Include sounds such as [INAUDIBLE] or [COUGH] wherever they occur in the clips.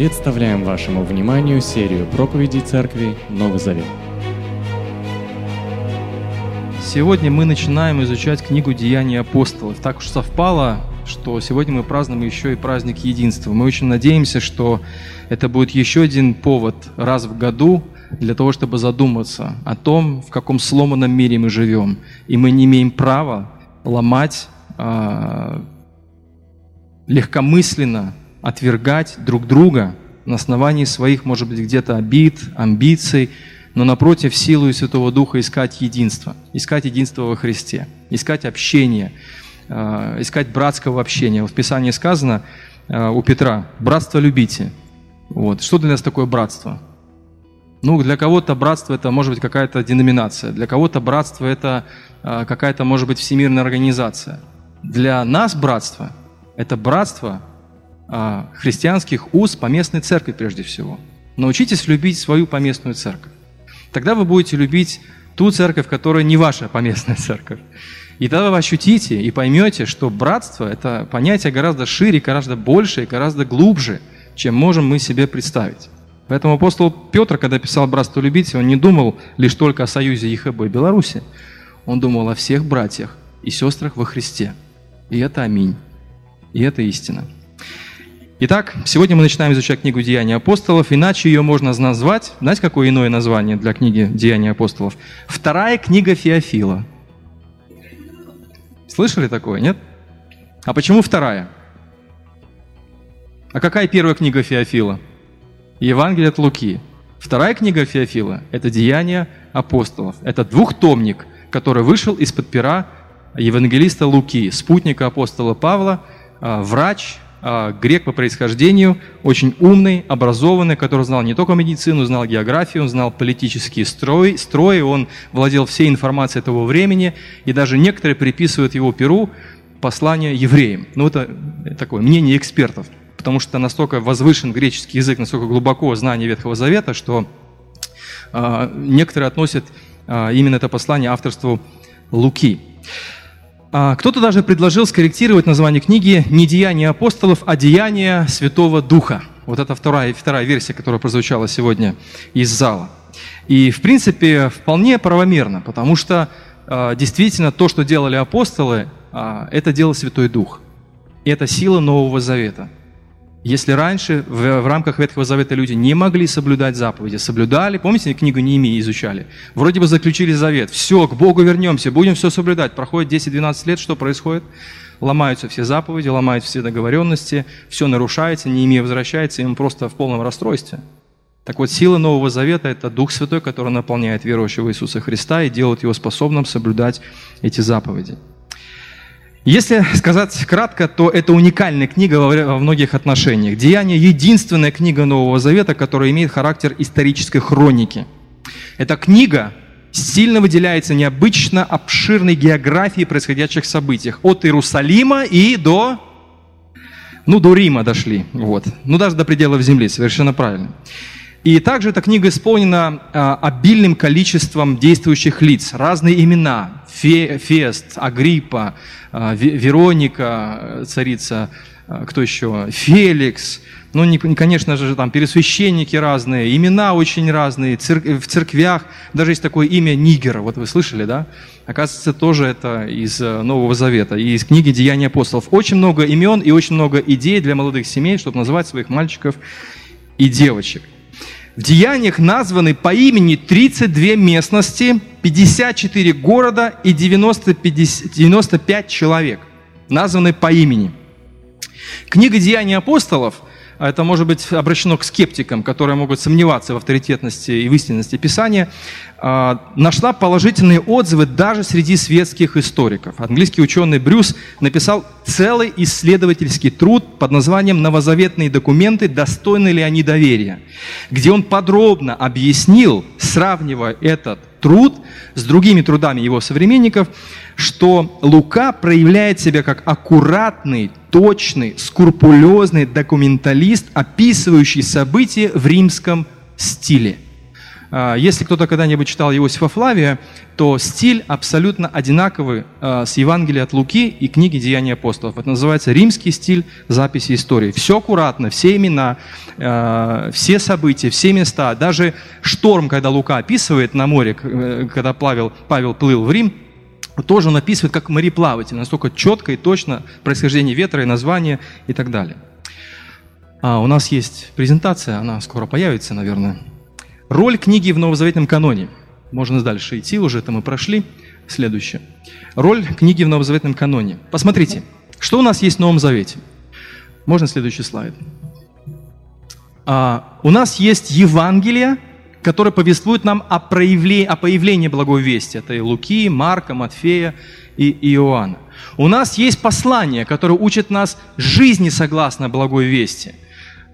Представляем вашему вниманию серию проповедей Церкви Новый Завет. Сегодня мы начинаем изучать книгу «Деяния апостолов». Так уж совпало, что сегодня мы празднуем еще и праздник единства. Мы очень надеемся, что это будет еще один повод раз в году для того, чтобы задуматься о том, в каком сломанном мире мы живем. И мы не имеем права ломать э, легкомысленно отвергать друг друга на основании своих, может быть, где-то обид, амбиций, но напротив, силу Святого Духа искать единство, искать единство во Христе, искать общение, э, искать братского общения. В Писании сказано э, у Петра, братство любите. Вот. Что для нас такое братство? Ну, для кого-то братство это может быть какая-то деноминация, для кого-то братство это э, какая-то, может быть, всемирная организация. Для нас братство – это братство христианских уз поместной церкви прежде всего. Научитесь любить свою поместную церковь. Тогда вы будете любить ту церковь, которая не ваша поместная церковь. И тогда вы ощутите и поймете, что братство – это понятие гораздо шире, гораздо больше и гораздо глубже, чем можем мы себе представить. Поэтому апостол Петр, когда писал «Братство любите», он не думал лишь только о союзе ЕХБ и Беларуси. Он думал о всех братьях и сестрах во Христе. И это аминь. И это истина. Итак, сегодня мы начинаем изучать книгу «Деяния апостолов», иначе ее можно назвать, знаете, какое иное название для книги «Деяния апостолов»? Вторая книга Феофила. Слышали такое, нет? А почему вторая? А какая первая книга Феофила? Евангелие от Луки. Вторая книга Феофила – это «Деяния апостолов». Это двухтомник, который вышел из-под пера евангелиста Луки, спутника апостола Павла, а, врач, грек по происхождению, очень умный, образованный, который знал не только медицину, знал географию, он знал политические строи, строи, он владел всей информацией того времени, и даже некоторые приписывают его перу послание евреям. Ну, это такое мнение экспертов, потому что настолько возвышен греческий язык, настолько глубоко знание Ветхого Завета, что э, некоторые относят э, именно это послание авторству Луки. А, кто-то даже предложил скорректировать название книги не «Деяния апостолов», а «Деяния Святого Духа». Вот это вторая, вторая версия, которая прозвучала сегодня из зала. И, в принципе, вполне правомерно, потому что а, действительно то, что делали апостолы, а, это делал Святой Дух. И это сила Нового Завета – если раньше в, в рамках Ветхого Завета люди не могли соблюдать заповеди, соблюдали, помните, книгу Неемии изучали? Вроде бы заключили завет, все, к Богу вернемся, будем все соблюдать. Проходит 10-12 лет, что происходит? Ломаются все заповеди, ломаются все договоренности, все нарушается, Неемия возвращается, и он просто в полном расстройстве. Так вот, сила Нового Завета – это Дух Святой, который наполняет верующего Иисуса Христа и делает его способным соблюдать эти заповеди. Если сказать кратко, то это уникальная книга во многих отношениях. «Деяние» – единственная книга Нового Завета, которая имеет характер исторической хроники. Эта книга сильно выделяется необычно обширной географией происходящих событий. От Иерусалима и до... Ну, до Рима дошли. Вот. Ну, даже до пределов земли, совершенно правильно. И также эта книга исполнена а, обильным количеством действующих лиц, разные имена, Фе, Фест, Агриппа, а, Вероника, э, царица, а, кто еще, Феликс, ну, не, конечно же, там пересвященники разные, имена очень разные, церк, в церквях даже есть такое имя Нигер, вот вы слышали, да? Оказывается, тоже это из э, Нового Завета, из книги «Деяния апостолов». Очень много имен и очень много идей для молодых семей, чтобы называть своих мальчиков и девочек. В деяниях названы по имени 32 местности, 54 города и 90, 50, 95 человек. Названы по имени. Книга «Деяния апостолов» это может быть обращено к скептикам, которые могут сомневаться в авторитетности и в истинности Писания, а, нашла положительные отзывы даже среди светских историков. Английский ученый Брюс написал целый исследовательский труд под названием «Новозаветные документы. Достойны ли они доверия?», где он подробно объяснил, сравнивая этот труд с другими трудами его современников, что Лука проявляет себя как аккуратный, точный, скрупулезный документалист, описывающий события в римском стиле. А, если кто-то когда-нибудь читал Иосифа Флавия, то стиль абсолютно одинаковый а, с Евангелия от Луки и книги Деяний апостолов. Это называется римский стиль записи истории. Все аккуратно, все имена, а, все события, все места. Даже шторм, когда Лука описывает на море, э, когда Павел, Павел плыл в Рим, тоже он описывает как мореплаватель, настолько четко и точно происхождение ветра и название и так далее. А, у нас есть презентация, она скоро появится, наверное. Роль книги в Новозаветном каноне. Можно дальше идти, уже это мы прошли. Следующее. Роль книги в Новозаветном каноне. Посмотрите, что у нас есть в Новом Завете. Можно следующий слайд. А, у нас есть Евангелие, которое повествует нам о, проявлении, о появлении благой вести. Это и Луки, Марка, Матфея и Иоанна. У нас есть послание, которое учит нас жизни согласно благой вести –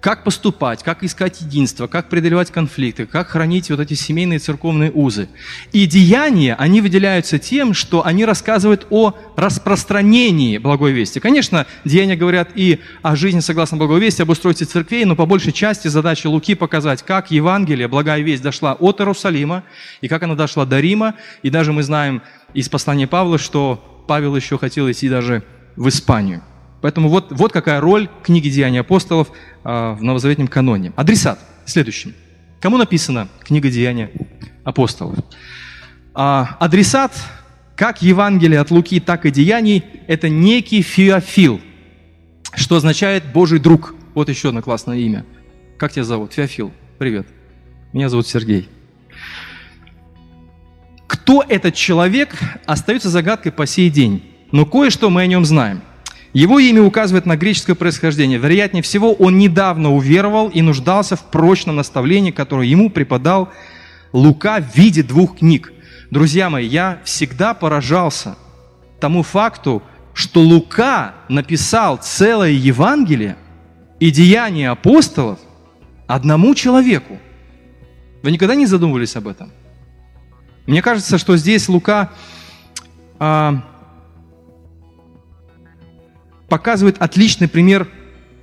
как поступать, как искать единство, как преодолевать конфликты, как хранить вот эти семейные церковные узы. И деяния, они выделяются тем, что они рассказывают о распространении благой вести. Конечно, деяния говорят и о жизни согласно благой вести, об устройстве церквей, но по большей части задача Луки показать, как Евангелие, благая весть дошла от Иерусалима, и как она дошла до Рима. И даже мы знаем из послания Павла, что Павел еще хотел идти даже в Испанию. Поэтому вот, вот какая роль книги «Деяния апостолов» а, в новозаветнем каноне. Адресат следующий. Кому написана книга «Деяния апостолов»? А, адресат, как Евангелие от Луки, так и Деяний, это некий Феофил, что означает «Божий друг». Вот еще одно классное имя. Как тебя зовут? Феофил. Привет. Меня зовут Сергей. Кто этот человек, остается загадкой по сей день. Но кое-что мы о нем знаем – его имя указывает на греческое происхождение. Вероятнее всего, он недавно уверовал и нуждался в прочном наставлении, которое ему преподал Лука в виде двух книг. Друзья мои, я всегда поражался тому факту, что Лука написал целое Евангелие и деяния апостолов одному человеку. Вы никогда не задумывались об этом? Мне кажется, что здесь Лука а, показывает отличный пример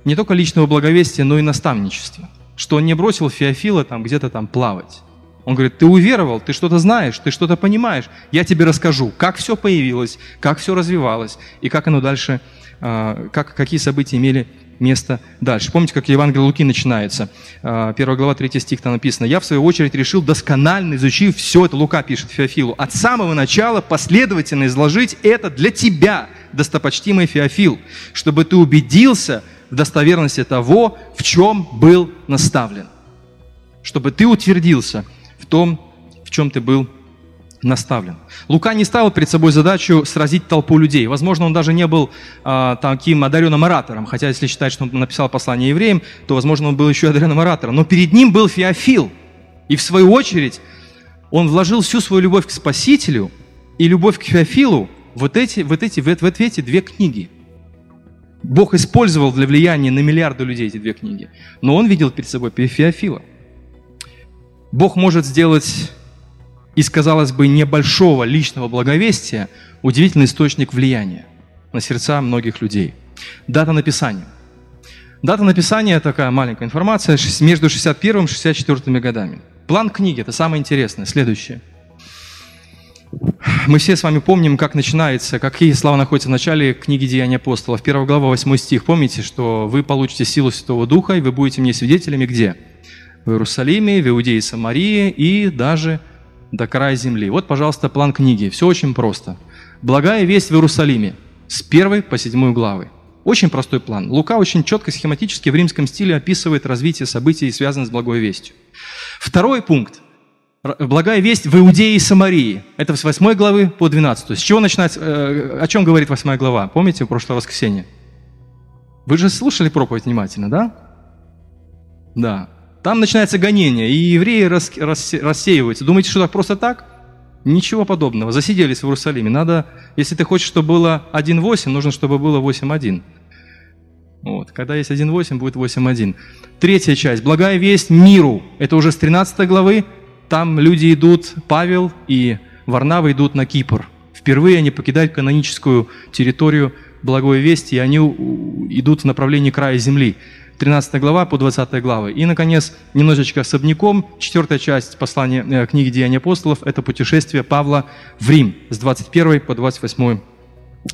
не только личного благовестия, но и наставничества. Что он не бросил Феофила там где-то там плавать. Он говорит, ты уверовал, ты что-то знаешь, ты что-то понимаешь. Я тебе расскажу, как все появилось, как все развивалось и как оно дальше, а, как, какие события имели место дальше. Помните, как Евангелие Луки начинается? А, первая глава, третий стих там написано. «Я, в свою очередь, решил досконально изучив все это, Лука пишет Феофилу, от самого начала последовательно изложить это для тебя, достопочтимый Феофил, чтобы ты убедился в достоверности того, в чем был наставлен. Чтобы ты утвердился в том, в чем ты был наставлен. Лука не ставил перед собой задачу сразить толпу людей. Возможно, он даже не был а, таким одаренным оратором, хотя если считать, что он написал послание евреям, то, возможно, он был еще одаренным оратором. Но перед ним был Феофил. И в свою очередь он вложил всю свою любовь к Спасителю и любовь к Феофилу вот эти, вот эти, вот, вот эти две книги. Бог использовал для влияния на миллиарды людей эти две книги. Но он видел перед собой Феофила. Бог может сделать из, казалось бы, небольшого личного благовестия удивительный источник влияния на сердца многих людей. Дата написания. Дата написания, такая маленькая информация, между 61 и 64 годами. План книги, это самое интересное, следующее. Мы все с вами помним, как начинается, какие слова находятся в начале книги Деяния апостолов. Первая глава, 8 стих. Помните, что вы получите силу Святого Духа, и вы будете мне свидетелями где? В Иерусалиме, в Иудее и Самарии, и даже до края земли. Вот, пожалуйста, план книги. Все очень просто. Благая весть в Иерусалиме с первой по седьмую главы. Очень простой план. Лука очень четко, схематически в римском стиле описывает развитие событий, связанных с благой вестью. Второй пункт. Благая весть в Иудее и Самарии. Это с 8 главы по 12. С чего начинать, э, о чем говорит 8 глава? Помните, в прошлое воскресенье? Вы же слушали проповедь внимательно, да? Да. Там начинается гонение, и евреи рас, рас, рассеиваются. Думаете, что так просто так? Ничего подобного. Засиделись в Иерусалиме. Надо, если ты хочешь, чтобы было 1.8, нужно, чтобы было 8.1. Вот. Когда есть 1.8, будет 8.1. Третья часть. Благая весть миру. Это уже с 13 главы. Там люди идут, Павел и Варнава идут на Кипр. Впервые они покидают каноническую территорию благой вести, и они идут в направлении края земли. 13 глава по 20 главы. И, наконец, немножечко особняком, четвертая часть послания э, книги «Деяния апостолов» – это путешествие Павла в Рим с 21 по 28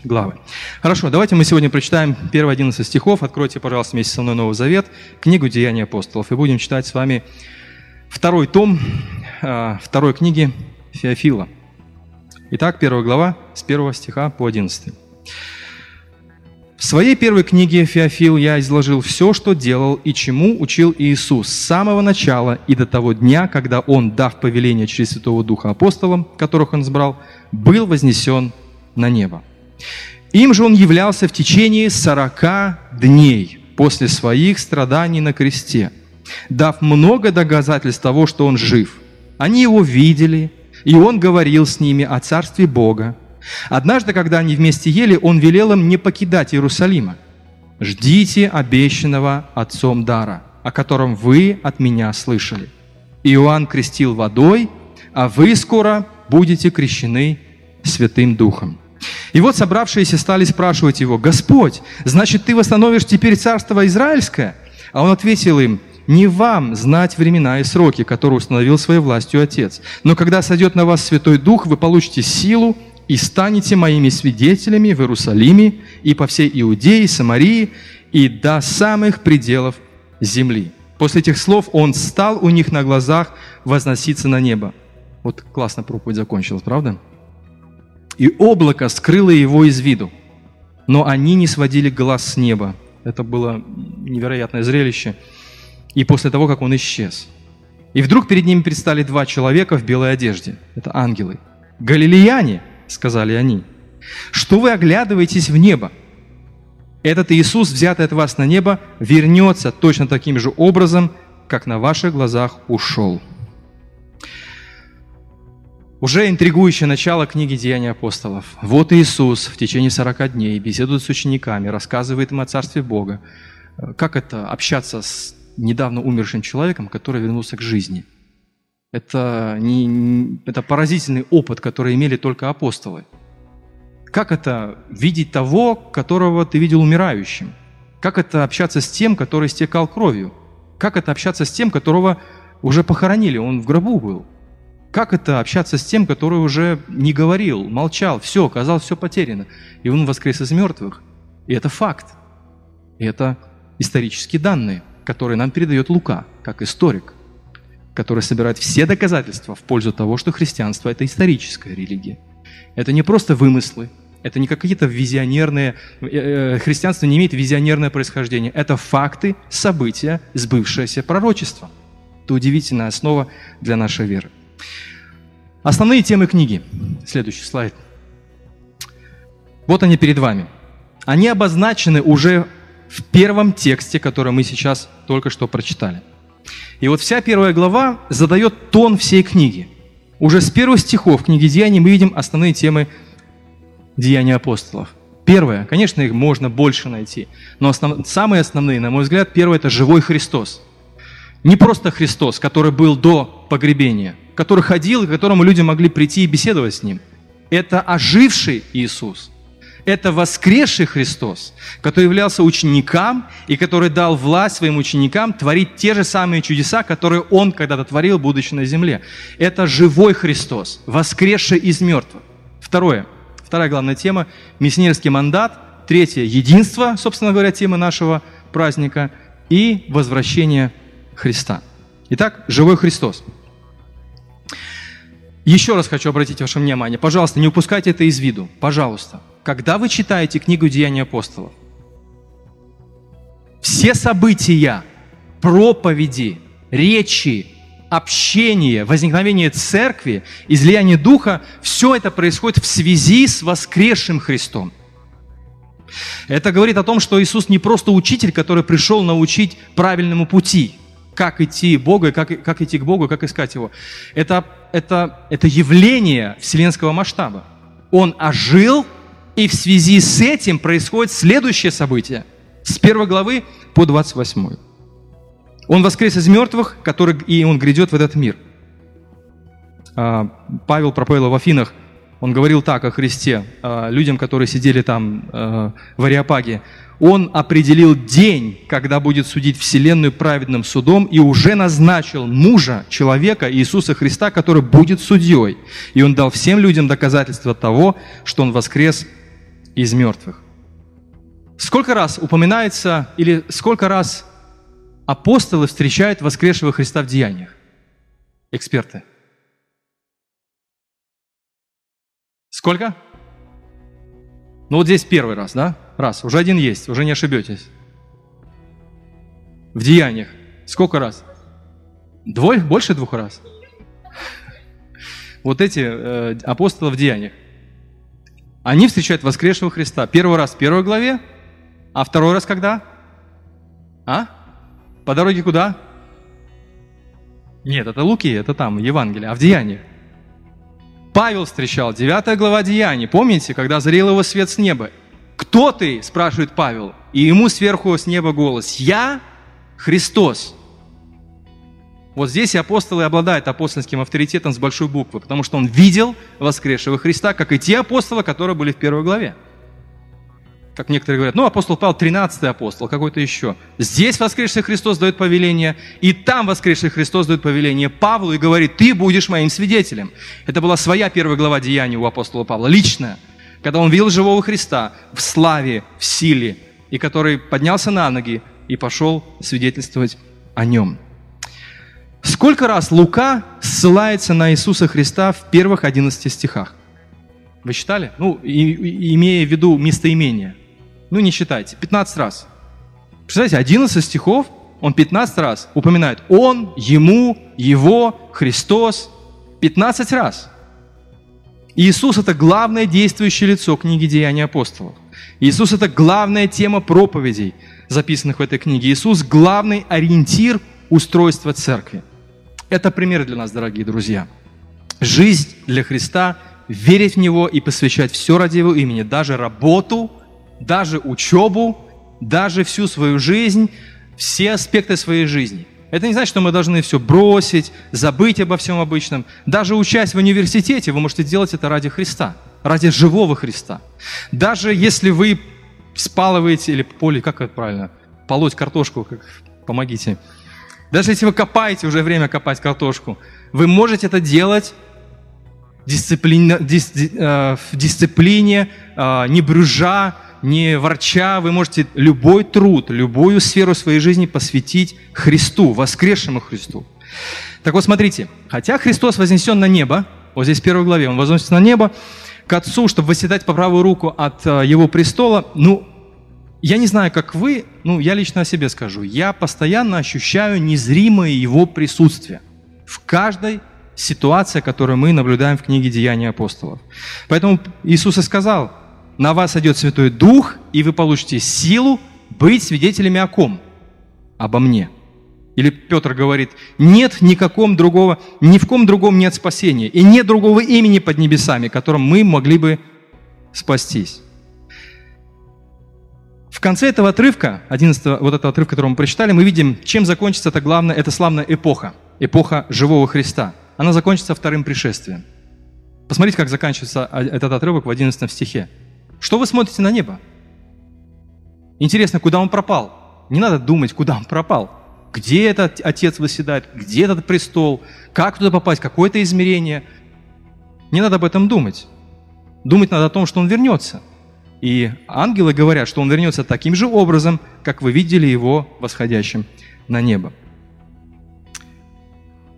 главы. Хорошо, давайте мы сегодня прочитаем первые 11 стихов. Откройте, пожалуйста, вместе со мной Новый Завет, книгу «Деяния апостолов». И будем читать с вами второй том э, второй книги Феофила. Итак, первая глава с первого стиха по 11. В своей первой книге «Феофил» я изложил все, что делал и чему учил Иисус с самого начала и до того дня, когда Он, дав повеление через Святого Духа апостолам, которых Он избрал, был вознесен на небо. Им же Он являлся в течение сорока дней после своих страданий на кресте, дав много доказательств того, что Он жив. Они Его видели, и Он говорил с ними о Царстве Бога, Однажды, когда они вместе ели, он велел им не покидать Иерусалима. «Ждите обещанного Отцом дара, о котором вы от меня слышали. Иоанн крестил водой, а вы скоро будете крещены Святым Духом». И вот собравшиеся стали спрашивать его, «Господь, значит, ты восстановишь теперь царство Израильское?» А он ответил им, «Не вам знать времена и сроки, которые установил своей властью Отец. Но когда сойдет на вас Святой Дух, вы получите силу, и станете моими свидетелями в Иерусалиме и по всей Иудее, Самарии и до самых пределов земли». После этих слов он стал у них на глазах возноситься на небо. Вот классно проповедь закончилась, правда? И облако скрыло его из виду, но они не сводили глаз с неба. Это было невероятное зрелище. И после того, как он исчез. И вдруг перед ними предстали два человека в белой одежде. Это ангелы. Галилеяне, сказали они. Что вы оглядываетесь в небо? Этот Иисус, взятый от вас на небо, вернется точно таким же образом, как на ваших глазах ушел. Уже интригующее начало книги «Деяния апостолов». Вот Иисус в течение 40 дней беседует с учениками, рассказывает им о Царстве Бога. Как это общаться с недавно умершим человеком, который вернулся к жизни – это, не, это поразительный опыт, который имели только апостолы. Как это видеть того, которого ты видел умирающим? Как это общаться с тем, который стекал кровью? Как это общаться с тем, которого уже похоронили, он в гробу был? Как это общаться с тем, который уже не говорил, молчал, все, казалось, все потеряно, и он воскрес из мертвых? И это факт. И это исторические данные, которые нам передает Лука, как историк который собирает все доказательства в пользу того, что христианство – это историческая религия. Это не просто вымыслы, это не какие-то визионерные... Э, э, христианство не имеет визионерное происхождение. Это факты, события, сбывшееся пророчество. Это удивительная основа для нашей веры. Основные темы книги. Следующий слайд. Вот они перед вами. Они обозначены уже в первом тексте, который мы сейчас только что прочитали. И вот вся первая глава задает тон всей книги. Уже с первых стихов книги Деяний мы видим основные темы Деяния апостолов. Первое, конечно, их можно больше найти, но основ... самые основные, на мой взгляд, первое – это живой Христос. Не просто Христос, который был до погребения, который ходил, и к которому люди могли прийти и беседовать с Ним. Это оживший Иисус – это воскресший Христос, который являлся ученикам и который дал власть своим ученикам творить те же самые чудеса, которые Он когда-то творил, будучи на земле. Это живой Христос, воскресший из мертвых. Второе, вторая главная тема – миссионерский мандат. Третье – единство, собственно говоря, темы нашего праздника. И возвращение Христа. Итак, живой Христос. Еще раз хочу обратить ваше внимание. Пожалуйста, не упускайте это из виду. Пожалуйста когда вы читаете книгу «Деяния апостолов», все события, проповеди, речи, общение, возникновение церкви, излияние Духа, все это происходит в связи с воскресшим Христом. Это говорит о том, что Иисус не просто учитель, который пришел научить правильному пути, как идти Бога, как, как идти к Богу, как искать Его. Это, это, это явление вселенского масштаба. Он ожил и в связи с этим происходит следующее событие. С первой главы по 28. Он воскрес из мертвых, который, и он грядет в этот мир. А, Павел проповедовал в Афинах Он говорил так о Христе э, людям, которые сидели там э, в Ариапаге. Он определил день, когда будет судить Вселенную праведным судом, и уже назначил мужа, человека, Иисуса Христа, который будет судьей. И он дал всем людям доказательство того, что он воскрес из мертвых. Сколько раз упоминается, или сколько раз апостолы встречают воскресшего Христа в деяниях? Эксперты. Сколько? Ну вот здесь первый раз, да? Раз. Уже один есть, уже не ошибетесь. В деяниях. Сколько раз? Двое? Больше двух раз? [LAUGHS] Вот эти э, апостолы в деяниях. Они встречают воскресшего Христа. Первый раз в первой главе, а второй раз когда? А? По дороге куда? Нет, это Луки, это там, Евангелие, а в Деяниях. Павел встречал, 9 глава Деяний, помните, когда зарел его свет с неба. «Кто ты?» – спрашивает Павел. И ему сверху с неба голос. «Я Христос». Вот здесь и апостолы обладают апостольским авторитетом с большой буквы, потому что он видел воскресшего Христа, как и те апостолы, которые были в первой главе. Как некоторые говорят, ну, апостол Павел 13 апостол, какой-то еще. Здесь воскресший Христос дает повеление, и там воскресший Христос дает повеление Павлу и говорит, ты будешь моим свидетелем. Это была своя первая глава Деяния у апостола Павла, личная, когда он видел живого Христа в славе, в силе, и который поднялся на ноги и пошел свидетельствовать о нем. Сколько раз Лука ссылается на Иисуса Христа в первых 11 стихах? Вы считали? Ну, и, и, имея в виду местоимение. Ну, не считайте. 15 раз. Представляете, 11 стихов, он 15 раз упоминает «он», «ему», «его», «Христос». 15 раз. Иисус – это главное действующее лицо книги «Деяния апостолов». Иисус – это главная тема проповедей, записанных в этой книге. Иисус – главный ориентир устройства церкви. Это пример для нас, дорогие друзья. Жизнь для Христа, верить в Него и посвящать все ради Его имени, даже работу, даже учебу, даже всю свою жизнь, все аспекты своей жизни. Это не значит, что мы должны все бросить, забыть обо всем обычном. Даже учась в университете, вы можете делать это ради Христа, ради живого Христа. Даже если вы спалываете, или поле, как это правильно, полоть картошку, как, помогите. Даже если вы копаете, уже время копать картошку, вы можете это делать дисциплина, дис, э, в дисциплине, э, не брюжа, не ворча, вы можете любой труд, любую сферу своей жизни посвятить Христу, воскресшему Христу. Так вот, смотрите, хотя Христос вознесен на небо, вот здесь в первой главе, Он возносится на небо, к Отцу, чтобы восседать по правую руку от э, Его престола, ну, я не знаю, как вы, ну, я лично о себе скажу, я постоянно ощущаю незримое Его присутствие в каждой ситуации, которую мы наблюдаем в книге «Деяния апостолов». Поэтому Иисус и сказал, на вас идет Святой Дух, и вы получите силу быть свидетелями о ком? Обо мне. Или Петр говорит, нет никаком другого, ни в ком другом нет спасения, и нет другого имени под небесами, которым мы могли бы спастись. В конце этого отрывка, 11 вот этого отрывка, который мы прочитали, мы видим, чем закончится это главное, это славная эпоха, эпоха живого Христа. Она закончится вторым пришествием. Посмотрите, как заканчивается этот отрывок в 11 стихе. Что вы смотрите на небо? Интересно, куда он пропал? Не надо думать, куда он пропал. Где этот отец выседает, где этот престол, как туда попасть, какое-то измерение. Не надо об этом думать. Думать надо о том, что он вернется. И ангелы говорят, что он вернется таким же образом, как вы видели его восходящим на небо.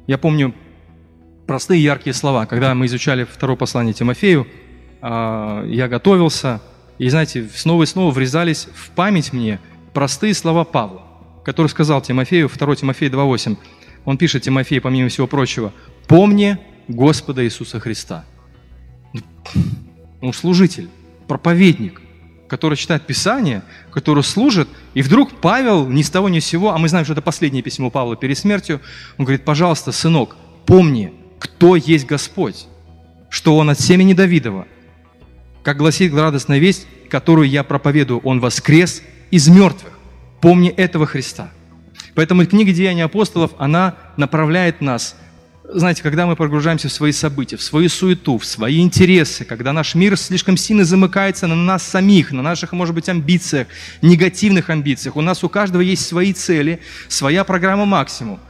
Я помню простые яркие слова, когда мы изучали второе послание Тимофею – а, я готовился, и, знаете, снова и снова врезались в память мне простые слова Павла, который сказал Тимофею, 2 Тимофея 2.8, он пишет Тимофею, помимо всего прочего, «Помни Господа Иисуса Христа». Он служитель, проповедник, который читает Писание, который служит, и вдруг Павел ни с того ни с сего, а мы знаем, что это последнее письмо Павла перед смертью, он говорит, пожалуйста, сынок, помни, кто есть Господь, что Он от семени Давидова, как гласит радостная весть, которую я проповедую, Он воскрес из мертвых. Помни этого Христа. Поэтому книга Деяний апостолов, она направляет нас знаете, когда мы погружаемся в свои события, в свою суету, в свои интересы, когда наш мир слишком сильно замыкается на нас самих, на наших, может быть, амбициях, негативных амбициях, у нас у каждого есть свои цели, своя программа максимум.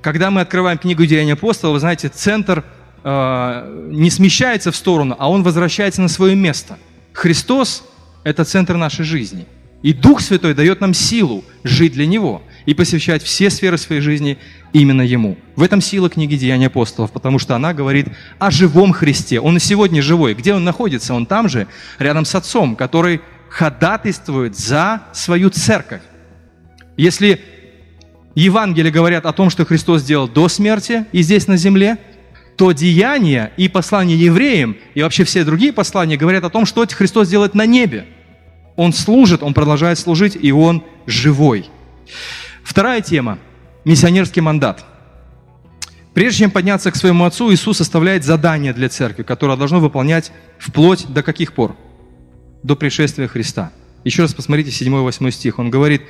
Когда мы открываем книгу Деяния апостола, вы знаете, центр э, не смещается в сторону, а он возвращается на свое место. Христос – это центр нашей жизни. И Дух Святой дает нам силу жить для Него и посвящать все сферы своей жизни именно Ему. В этом сила книги Деяния апостолов, потому что она говорит о живом Христе. Он и сегодня живой. Где Он находится? Он там же, рядом с Отцом, который ходатайствует за свою церковь. Если Евангелие говорят о том, что Христос сделал до смерти и здесь на земле, то деяния и послания евреям, и вообще все другие послания говорят о том, что Христос делает на небе. Он служит, Он продолжает служить, и Он живой. Вторая тема – миссионерский мандат. Прежде чем подняться к своему Отцу, Иисус оставляет задание для церкви, которое должно выполнять вплоть до каких пор? До пришествия Христа. Еще раз посмотрите 7-8 стих. Он говорит,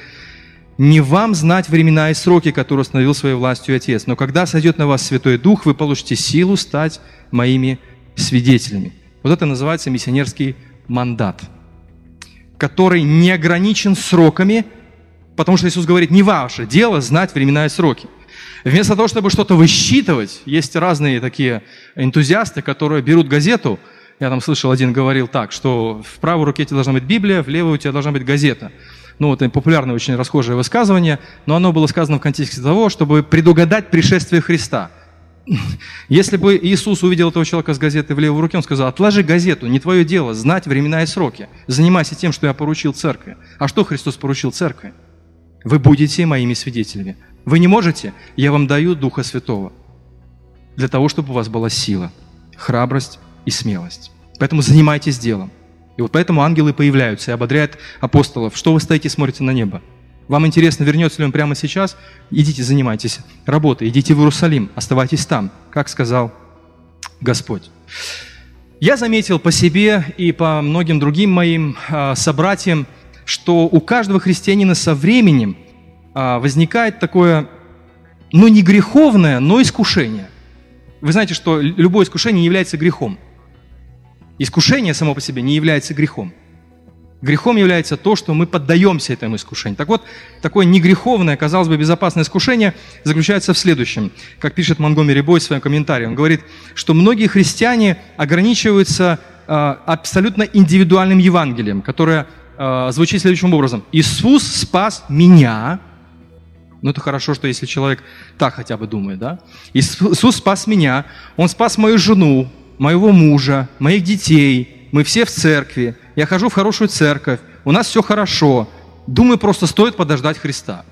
«Не вам знать времена и сроки, которые установил своей властью Отец, но когда сойдет на вас Святой Дух, вы получите силу стать моими свидетелями». Вот это называется миссионерский мандат, который не ограничен сроками, Потому что Иисус говорит, не ваше дело знать времена и сроки. Вместо того, чтобы что-то высчитывать, есть разные такие энтузиасты, которые берут газету, я там слышал, один говорил так, что в правой руке у тебя должна быть Библия, в левой у тебя должна быть газета. Ну, вот популярное, очень расхожее высказывание, но оно было сказано в контексте того, чтобы предугадать пришествие Христа. [LAUGHS] Если бы Иисус увидел этого человека с газетой в левой руке, он сказал, отложи газету, не твое дело, знать времена и сроки. Занимайся тем, что я поручил церкви. А что Христос поручил церкви? Вы будете моими свидетелями. Вы не можете? Я вам даю Духа Святого. Для того, чтобы у вас была сила, храбрость и смелость. Поэтому занимайтесь делом. И вот поэтому ангелы появляются и ободряют апостолов. Что вы стоите и смотрите на небо? Вам интересно, вернется ли он прямо сейчас? Идите, занимайтесь работой, идите в Иерусалим, оставайтесь там, как сказал Господь. Я заметил по себе и по многим другим моим э, собратьям, что у каждого христианина со временем а, возникает такое, ну не греховное, но искушение. Вы знаете, что любое искушение является грехом. Искушение само по себе не является грехом. Грехом является то, что мы поддаемся этому искушению. Так вот, такое негреховное, казалось бы, безопасное искушение заключается в следующем. Как пишет Монгомери Бой в своем комментарии, он говорит, что многие христиане ограничиваются э, абсолютно индивидуальным Евангелием, которое э, звучит следующим образом. Иисус спас меня. Ну, это хорошо, что если человек так хотя бы думает, да? Иисус спас меня, Он спас мою жену, моего мужа, моих детей, мы все в церкви, я хожу в хорошую церковь, у нас все хорошо. Думаю, просто стоит подождать Христа.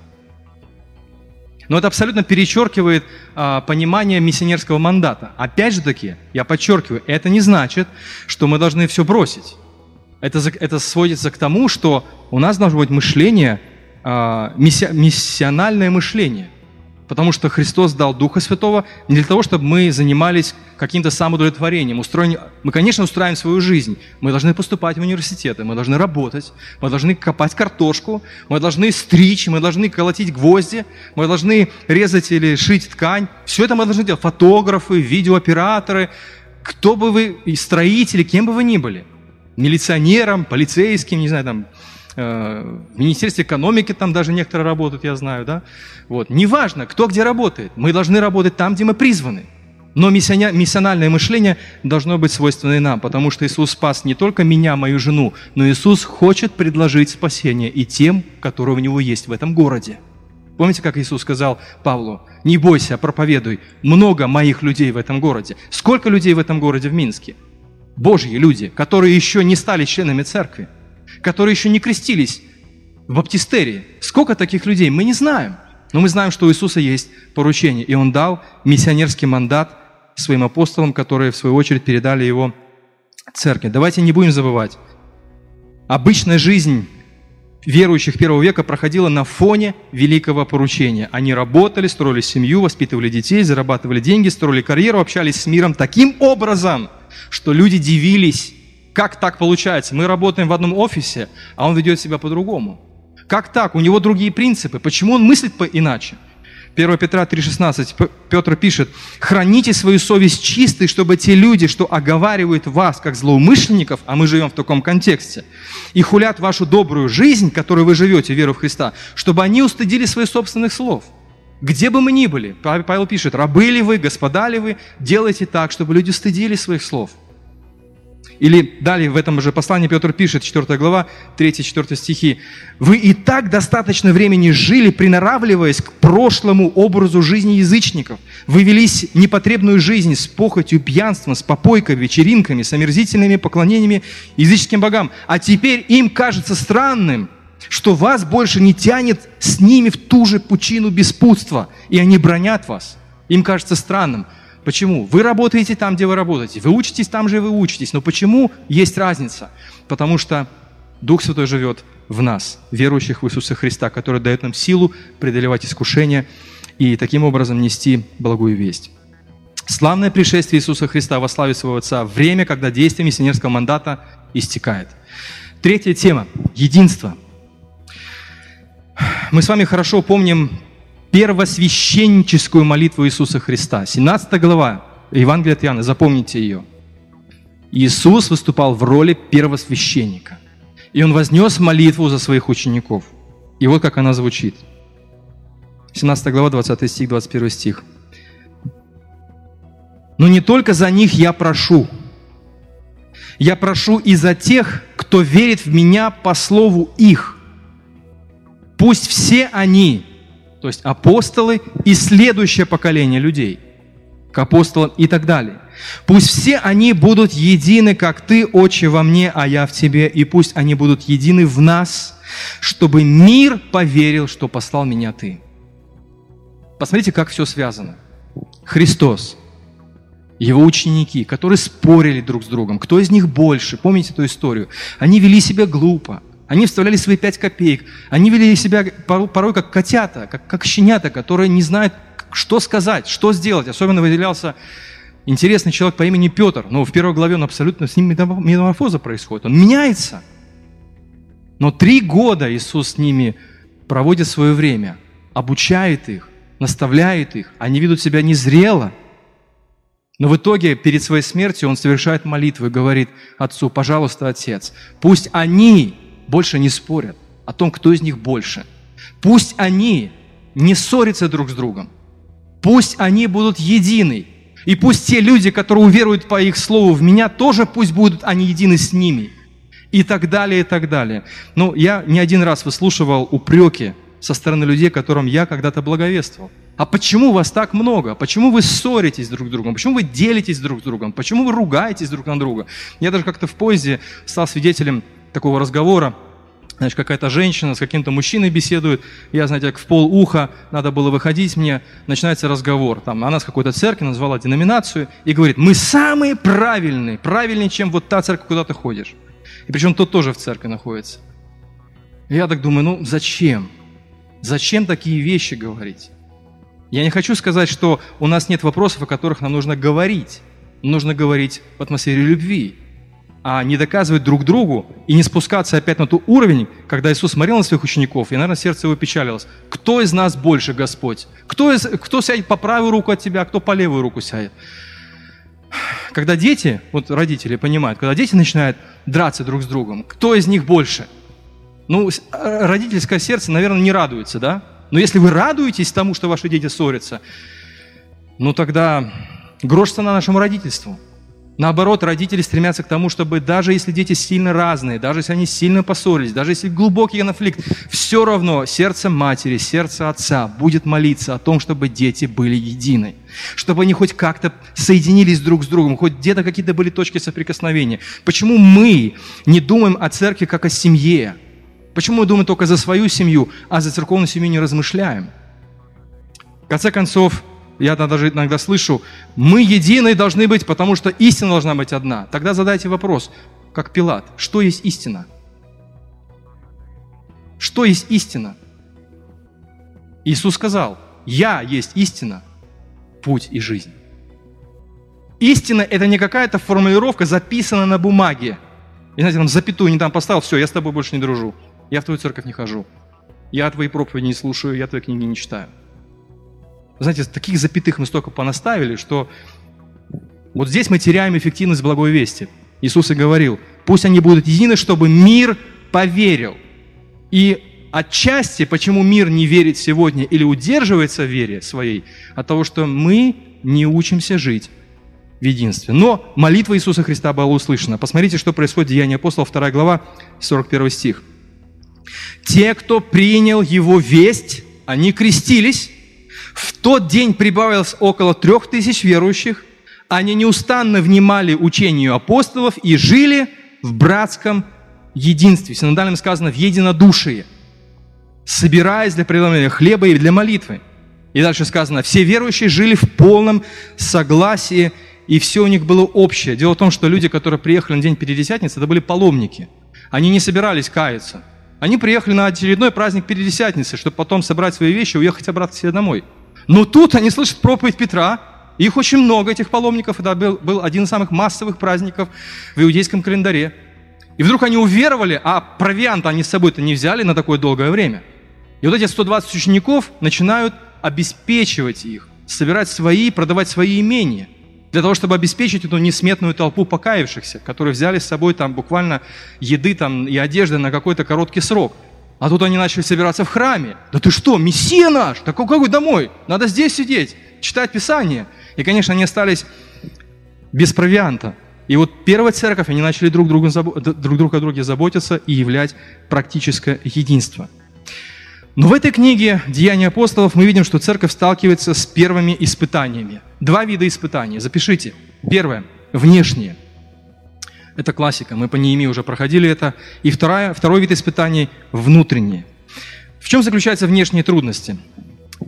Но это абсолютно перечеркивает а, понимание миссионерского мандата. Опять же таки, я подчеркиваю, это не значит, что мы должны все бросить. Это, это сводится к тому, что у нас должно быть мышление, э, миссиональное мышление. Потому что Христос дал Духа Святого не для того, чтобы мы занимались каким-то самоудовлетворением. Устроен... Мы, конечно, устраиваем свою жизнь. Мы должны поступать в университеты, мы должны работать, мы должны копать картошку, мы должны стричь, мы должны колотить гвозди, мы должны резать или шить ткань. Все это мы должны делать. Фотографы, видеооператоры, кто бы вы, строители, кем бы вы ни были – милиционером, полицейским, не знаю, там, э, в Министерстве экономики там даже некоторые работают, я знаю, да? Вот. Неважно, кто где работает. Мы должны работать там, где мы призваны. Но миссиональное мышление должно быть свойственно и нам, потому что Иисус спас не только меня, мою жену, но Иисус хочет предложить спасение и тем, которые у Него есть в этом городе. Помните, как Иисус сказал Павлу, не бойся, проповедуй, много моих людей в этом городе. Сколько людей в этом городе в Минске? Божьи люди, которые еще не стали членами церкви, которые еще не крестились в баптистерии. Сколько таких людей? Мы не знаем. Но мы знаем, что у Иисуса есть поручение, и Он дал миссионерский мандат своим апостолам, которые, в свою очередь, передали его церкви. Давайте не будем забывать. Обычная жизнь верующих первого века проходила на фоне великого поручения. Они работали, строили семью, воспитывали детей, зарабатывали деньги, строили карьеру, общались с миром таким образом – что люди дивились, как так получается? Мы работаем в одном офисе, а он ведет себя по-другому. Как так? У него другие принципы. Почему он мыслит по иначе? 1 Петра 3,16 Петр пишет, «Храните свою совесть чистой, чтобы те люди, что оговаривают вас как злоумышленников, а мы живем в таком контексте, и хулят вашу добрую жизнь, которую вы живете, веру в Христа, чтобы они устыдили своих собственных слов». Где бы мы ни были, Павел пишет, рабы ли вы, господа ли вы, делайте так, чтобы люди стыдили своих слов – или далее в этом же послании Петр пишет, 4 глава, 3-4 стихи. «Вы и так достаточно времени жили, приноравливаясь к прошлому образу жизни язычников. Вы велись непотребную жизнь с похотью, пьянством, с попойкой, вечеринками, с омерзительными поклонениями языческим богам. А теперь им кажется странным, что вас больше не тянет с ними в ту же пучину беспутства, и они бронят вас. Им кажется странным – Почему? Вы работаете там, где вы работаете. Вы учитесь там же, вы учитесь. Но почему есть разница? Потому что Дух Святой живет в нас, верующих в Иисуса Христа, который дает нам силу преодолевать искушения и таким образом нести благую весть. Славное пришествие Иисуса Христа во славе своего Отца, время, когда действие миссионерского мандата истекает. Третья тема – единство. Мы с вами хорошо помним первосвященническую молитву Иисуса Христа. 17 глава Евангелия от Иоанна, запомните ее. Иисус выступал в роли первосвященника. И Он вознес молитву за своих учеников. И вот как она звучит. 17 глава, 20 стих, 21 стих. «Но не только за них я прошу. Я прошу и за тех, кто верит в Меня по слову их. Пусть все они, то есть апостолы и следующее поколение людей, к апостолам и так далее. Пусть все они будут едины, как Ты, Отче, во мне, а я в Тебе, и пусть они будут едины в нас, чтобы мир поверил, что послал меня Ты. Посмотрите, как все связано. Христос, его ученики, которые спорили друг с другом, кто из них больше, помните эту историю? Они вели себя глупо, они вставляли свои пять копеек. Они вели себя порой как котята, как, как щенята, которые не знают, что сказать, что сделать. Особенно выделялся интересный человек по имени Петр. Но в первой главе он абсолютно, с ним метаморфоза происходит. Он меняется. Но три года Иисус с ними проводит свое время, обучает их, наставляет их. Они ведут себя незрело. Но в итоге, перед своей смертью, он совершает молитву и говорит Отцу, пожалуйста, Отец, пусть они больше не спорят о том, кто из них больше. Пусть они не ссорятся друг с другом. Пусть они будут едины. И пусть те люди, которые уверуют по их слову в меня, тоже пусть будут они едины с ними. И так далее, и так далее. Но я не один раз выслушивал упреки со стороны людей, которым я когда-то благовествовал. А почему вас так много? Почему вы ссоритесь друг с другом? Почему вы делитесь друг с другом? Почему вы ругаетесь друг на друга? Я даже как-то в поезде стал свидетелем такого разговора, Значит, какая-то женщина с каким-то мужчиной беседует, я, знаете, как в пол уха, надо было выходить мне, начинается разговор. Там, она с какой-то церкви назвала деноминацию и говорит, мы самые правильные, правильнее, чем вот та церковь, куда ты ходишь. И причем тот тоже в церкви находится. Я так думаю, ну зачем? Зачем такие вещи говорить? Я не хочу сказать, что у нас нет вопросов, о которых нам нужно говорить. Нужно говорить в атмосфере любви а не доказывать друг другу и не спускаться опять на тот уровень, когда Иисус смотрел на своих учеников, и, наверное, сердце его печалилось. Кто из нас больше, Господь? Кто, из, кто сядет по правую руку от тебя, а кто по левую руку сядет? Когда дети, вот родители понимают, когда дети начинают драться друг с другом, кто из них больше? Ну, родительское сердце, наверное, не радуется, да? Но если вы радуетесь тому, что ваши дети ссорятся, ну тогда грош цена нашему родительству – Наоборот, родители стремятся к тому, чтобы даже если дети сильно разные, даже если они сильно поссорились, даже если глубокий конфликт, все равно сердце матери, сердце отца будет молиться о том, чтобы дети были едины. Чтобы они хоть как-то соединились друг с другом, хоть где-то какие-то были точки соприкосновения. Почему мы не думаем о церкви как о семье? Почему мы думаем только за свою семью, а за церковную семью не размышляем? В конце концов, я даже иногда слышу, мы едины должны быть, потому что истина должна быть одна. Тогда задайте вопрос, как Пилат, что есть истина? Что есть истина? Иисус сказал, я есть истина, путь и жизнь. Истина – это не какая-то формулировка, записанная на бумаге. И знаете, там запятую не там поставил, все, я с тобой больше не дружу. Я в твою церковь не хожу. Я твои проповеди не слушаю, я твои книги не читаю. Знаете, таких запятых мы столько понаставили, что вот здесь мы теряем эффективность благой вести. Иисус и говорил, пусть они будут едины, чтобы мир поверил. И отчасти, почему мир не верит сегодня или удерживается в вере своей, от того, что мы не учимся жить в единстве. Но молитва Иисуса Христа была услышана. Посмотрите, что происходит в Деянии апостолов, 2 глава, 41 стих. «Те, кто принял Его весть, они крестились. В тот день прибавилось около трех тысяч верующих. Они неустанно внимали учению апостолов и жили в братском единстве. В синодальном сказано «в единодушии», собираясь для преломления хлеба и для молитвы. И дальше сказано, все верующие жили в полном согласии, и все у них было общее. Дело в том, что люди, которые приехали на день Пятидесятницы, это были паломники. Они не собирались каяться. Они приехали на очередной праздник Пятидесятницы, чтобы потом собрать свои вещи и уехать обратно себе домой. Но тут они слышат проповедь Петра, их очень много, этих паломников, это был, был один из самых массовых праздников в иудейском календаре. И вдруг они уверовали, а провиант они с собой-то не взяли на такое долгое время. И вот эти 120 учеников начинают обеспечивать их, собирать свои, продавать свои имения, для того, чтобы обеспечить эту несметную толпу покаявшихся, которые взяли с собой там буквально еды там, и одежды на какой-то короткий срок. А тут они начали собираться в храме. Да ты что, мессия наш? Да какой домой? Надо здесь сидеть, читать Писание. И, конечно, они остались без провианта. И вот первая церковь, они начали друг, другу, друг друг о друге заботиться и являть практическое единство – но в этой книге «Деяния апостолов» мы видим, что церковь сталкивается с первыми испытаниями. Два вида испытаний. Запишите. Первое – внешние. Это классика, мы по Неемии уже проходили это. И второе, второй вид испытаний – внутренние. В чем заключаются внешние трудности?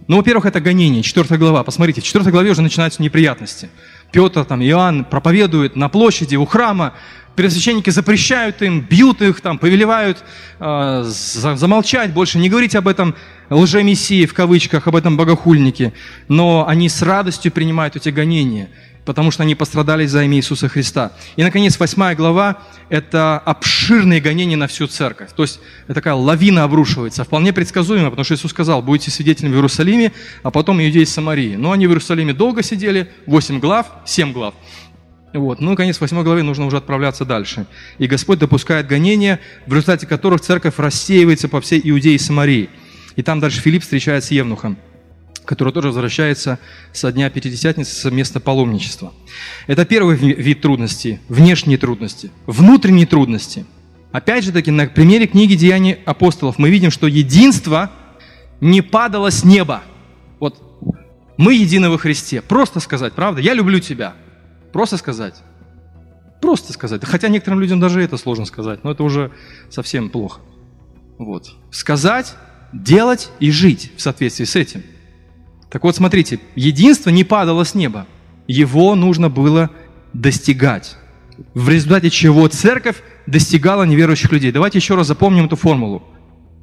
Ну, во-первых, это гонение, 4 глава. Посмотрите, в 4 главе уже начинаются неприятности. Петр, там, Иоанн проповедует на площади у храма, Первосвященники запрещают им, бьют их, там, повелевают э, замолчать, больше не говорить об этом лжемессии, в кавычках, об этом богохульнике. Но они с радостью принимают эти гонения, потому что они пострадали за имя Иисуса Христа. И, наконец, восьмая глава – это обширные гонения на всю церковь. То есть, это такая лавина обрушивается, вполне предсказуемо, потому что Иисус сказал, будете свидетелями в Иерусалиме, а потом иудеи Самарии. Но они в Иерусалиме долго сидели, восемь глав, семь глав. Вот. Ну, наконец, в 8 главе нужно уже отправляться дальше. И Господь допускает гонения, в результате которых церковь рассеивается по всей Иудее и Самарии. И там дальше Филипп встречается с Евнухом, который тоже возвращается со дня Пятидесятницы, со места паломничества. Это первый вид трудностей, внешние трудности. Внутренние трудности. Опять же таки, на примере книги «Деяний апостолов» мы видим, что единство не падало с неба. Вот мы едины во Христе. Просто сказать, правда? Я люблю тебя. Просто сказать. Просто сказать. Хотя некоторым людям даже это сложно сказать, но это уже совсем плохо. Вот. Сказать, делать и жить в соответствии с этим. Так вот, смотрите, единство не падало с неба. Его нужно было достигать. В результате чего церковь достигала неверующих людей. Давайте еще раз запомним эту формулу.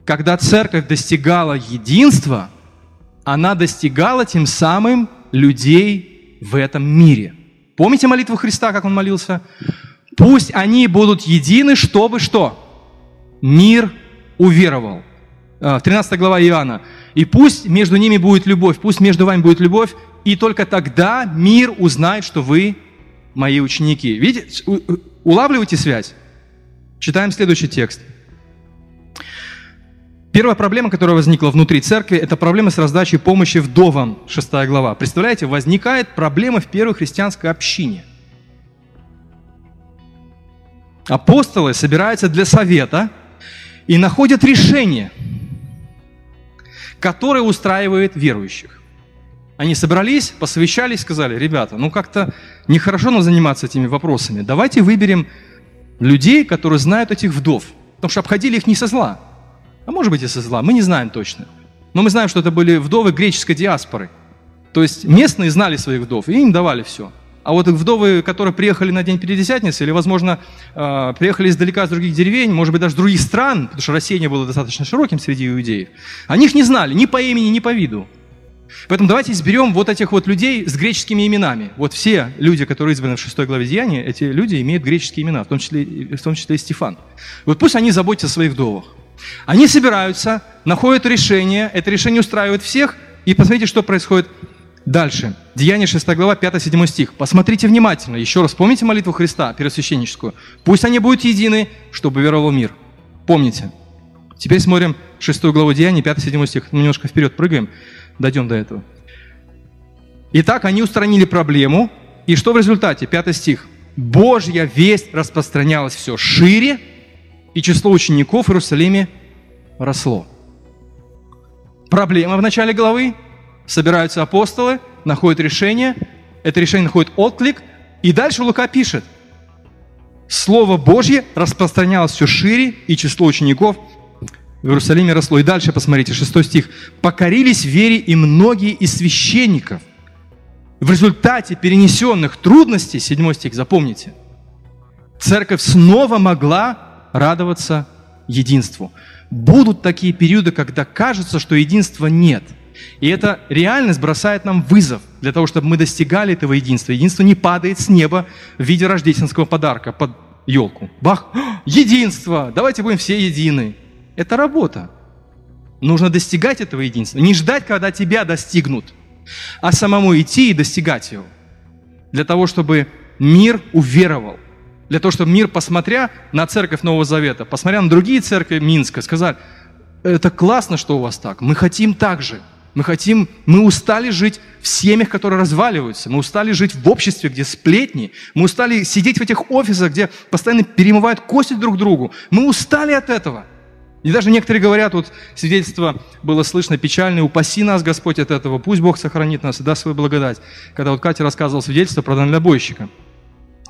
Когда церковь достигала единства, она достигала тем самым людей в этом мире – Помните молитву Христа, как он молился? Пусть они будут едины, чтобы что? Мир уверовал. 13 а, глава Иоанна. И пусть между ними будет любовь, пусть между вами будет любовь, и только тогда мир узнает, что вы мои ученики. Видите, улавливайте связь. Читаем следующий текст. Первая проблема, которая возникла внутри церкви, это проблема с раздачей помощи вдовам, 6 глава. Представляете, возникает проблема в первой христианской общине. Апостолы собираются для совета и находят решение, которое устраивает верующих. Они собрались, посовещались, сказали, ребята, ну как-то нехорошо нам заниматься этими вопросами. Давайте выберем людей, которые знают этих вдов. Потому что обходили их не со зла, а может быть и со зла, мы не знаем точно. Но мы знаем, что это были вдовы греческой диаспоры. То есть местные знали своих вдов, и им давали все. А вот вдовы, которые приехали на День Пятидесятницы, или, возможно, а, приехали издалека с других деревень, может быть, даже других стран, потому что рассеяние было достаточно широким среди иудеев, они их не знали ни по имени, ни по виду. Поэтому давайте изберем вот этих вот людей с греческими именами. Вот все люди, которые избраны в 6 главе Деяния, эти люди имеют греческие имена, в том числе, в том числе и Стефан. Вот пусть они заботятся о своих вдовах. Они собираются, находят решение, это решение устраивает всех, и посмотрите, что происходит Дальше. Деяние 6 глава, 5-7 стих. Посмотрите внимательно. Еще раз помните молитву Христа, первосвященническую. Пусть они будут едины, чтобы веровал мир. Помните. Теперь смотрим 6 главу Деяния, 5-7 стих. Мы немножко вперед прыгаем, дойдем до этого. Итак, они устранили проблему. И что в результате? 5 стих. Божья весть распространялась все шире, и число учеников в Иерусалиме росло. Проблема в начале главы собираются апостолы, находят решение, это решение находит отклик, и дальше Лука пишет, Слово Божье распространялось все шире, и число учеников в Иерусалиме росло. И дальше посмотрите, 6 стих. «Покорились вере и многие из священников». В результате перенесенных трудностей, 7 стих, запомните, церковь снова могла радоваться единству. Будут такие периоды, когда кажется, что единства нет – и эта реальность бросает нам вызов для того, чтобы мы достигали этого единства. Единство не падает с неба в виде рождественского подарка под елку. Бах! [GASPS] Единство! Давайте будем все едины. Это работа. Нужно достигать этого единства. Не ждать, когда тебя достигнут, а самому идти и достигать его. Для того, чтобы мир уверовал. Для того, чтобы мир, посмотря на церковь Нового Завета, посмотря на другие церкви Минска, сказал, это классно, что у вас так, мы хотим так же. Мы хотим, мы устали жить в семьях, которые разваливаются. Мы устали жить в обществе, где сплетни. Мы устали сидеть в этих офисах, где постоянно перемывают кости друг другу. Мы устали от этого. И даже некоторые говорят, вот свидетельство было слышно печальное, упаси нас, Господь, от этого, пусть Бог сохранит нас и даст свою благодать. Когда вот Катя рассказывала свидетельство про дальнобойщика,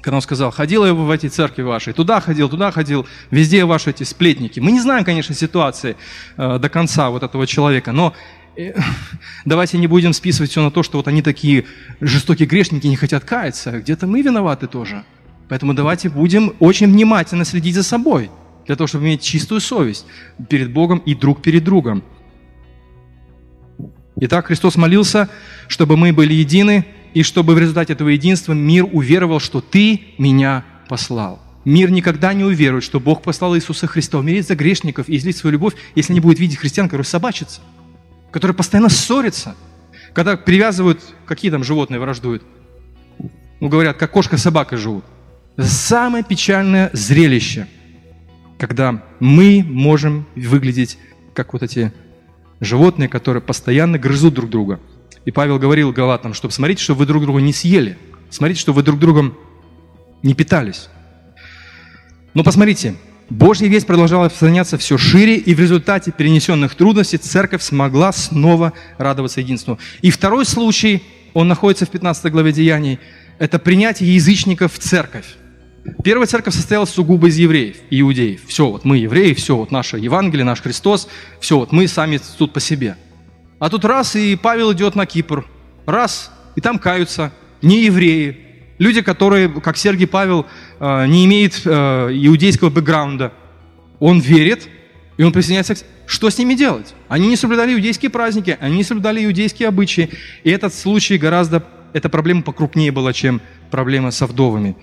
когда он сказал, ходил я в эти церкви ваши, туда ходил, туда ходил, везде ваши эти сплетники. Мы не знаем, конечно, ситуации э, до конца вот этого человека, но [LAUGHS] давайте не будем списывать все на то, что вот они такие жестокие грешники, не хотят каяться. Где-то мы виноваты тоже. Поэтому давайте будем очень внимательно следить за собой, для того, чтобы иметь чистую совесть перед Богом и друг перед другом. Итак, Христос молился, чтобы мы были едины, и чтобы в результате этого единства мир уверовал, что Ты меня послал. Мир никогда не уверует, что Бог послал Иисуса Христа умереть за грешников и излить свою любовь, если не будет видеть христиан, которые собачатся которые постоянно ссорятся, когда привязывают, какие там животные враждуют, ну, говорят, как кошка с собакой живут. Самое печальное зрелище, когда мы можем выглядеть как вот эти животные, которые постоянно грызут друг друга. И Павел говорил Галатам, чтобы смотрите, чтобы вы друг друга не съели. Смотрите, чтобы вы друг другом не питались. Но посмотрите, Божья весть продолжала распространяться все шире, и в результате перенесенных трудностей церковь смогла снова радоваться единству. И второй случай, он находится в 15 главе Деяний, это принятие язычников в церковь. Первая церковь состояла сугубо из евреев, иудеев. Все, вот мы евреи, все, вот наше Евангелие, наш Христос, все, вот мы сами тут по себе. А тут раз, и Павел идет на Кипр, раз, и там каются не евреи, Люди, которые, как Сергий Павел, э, не имеют э, иудейского бэкграунда, он верит, и он присоединяется к... Что с ними делать? Они не соблюдали иудейские праздники, они не соблюдали иудейские обычаи. И этот случай гораздо... Эта проблема покрупнее была, чем проблема со вдовами.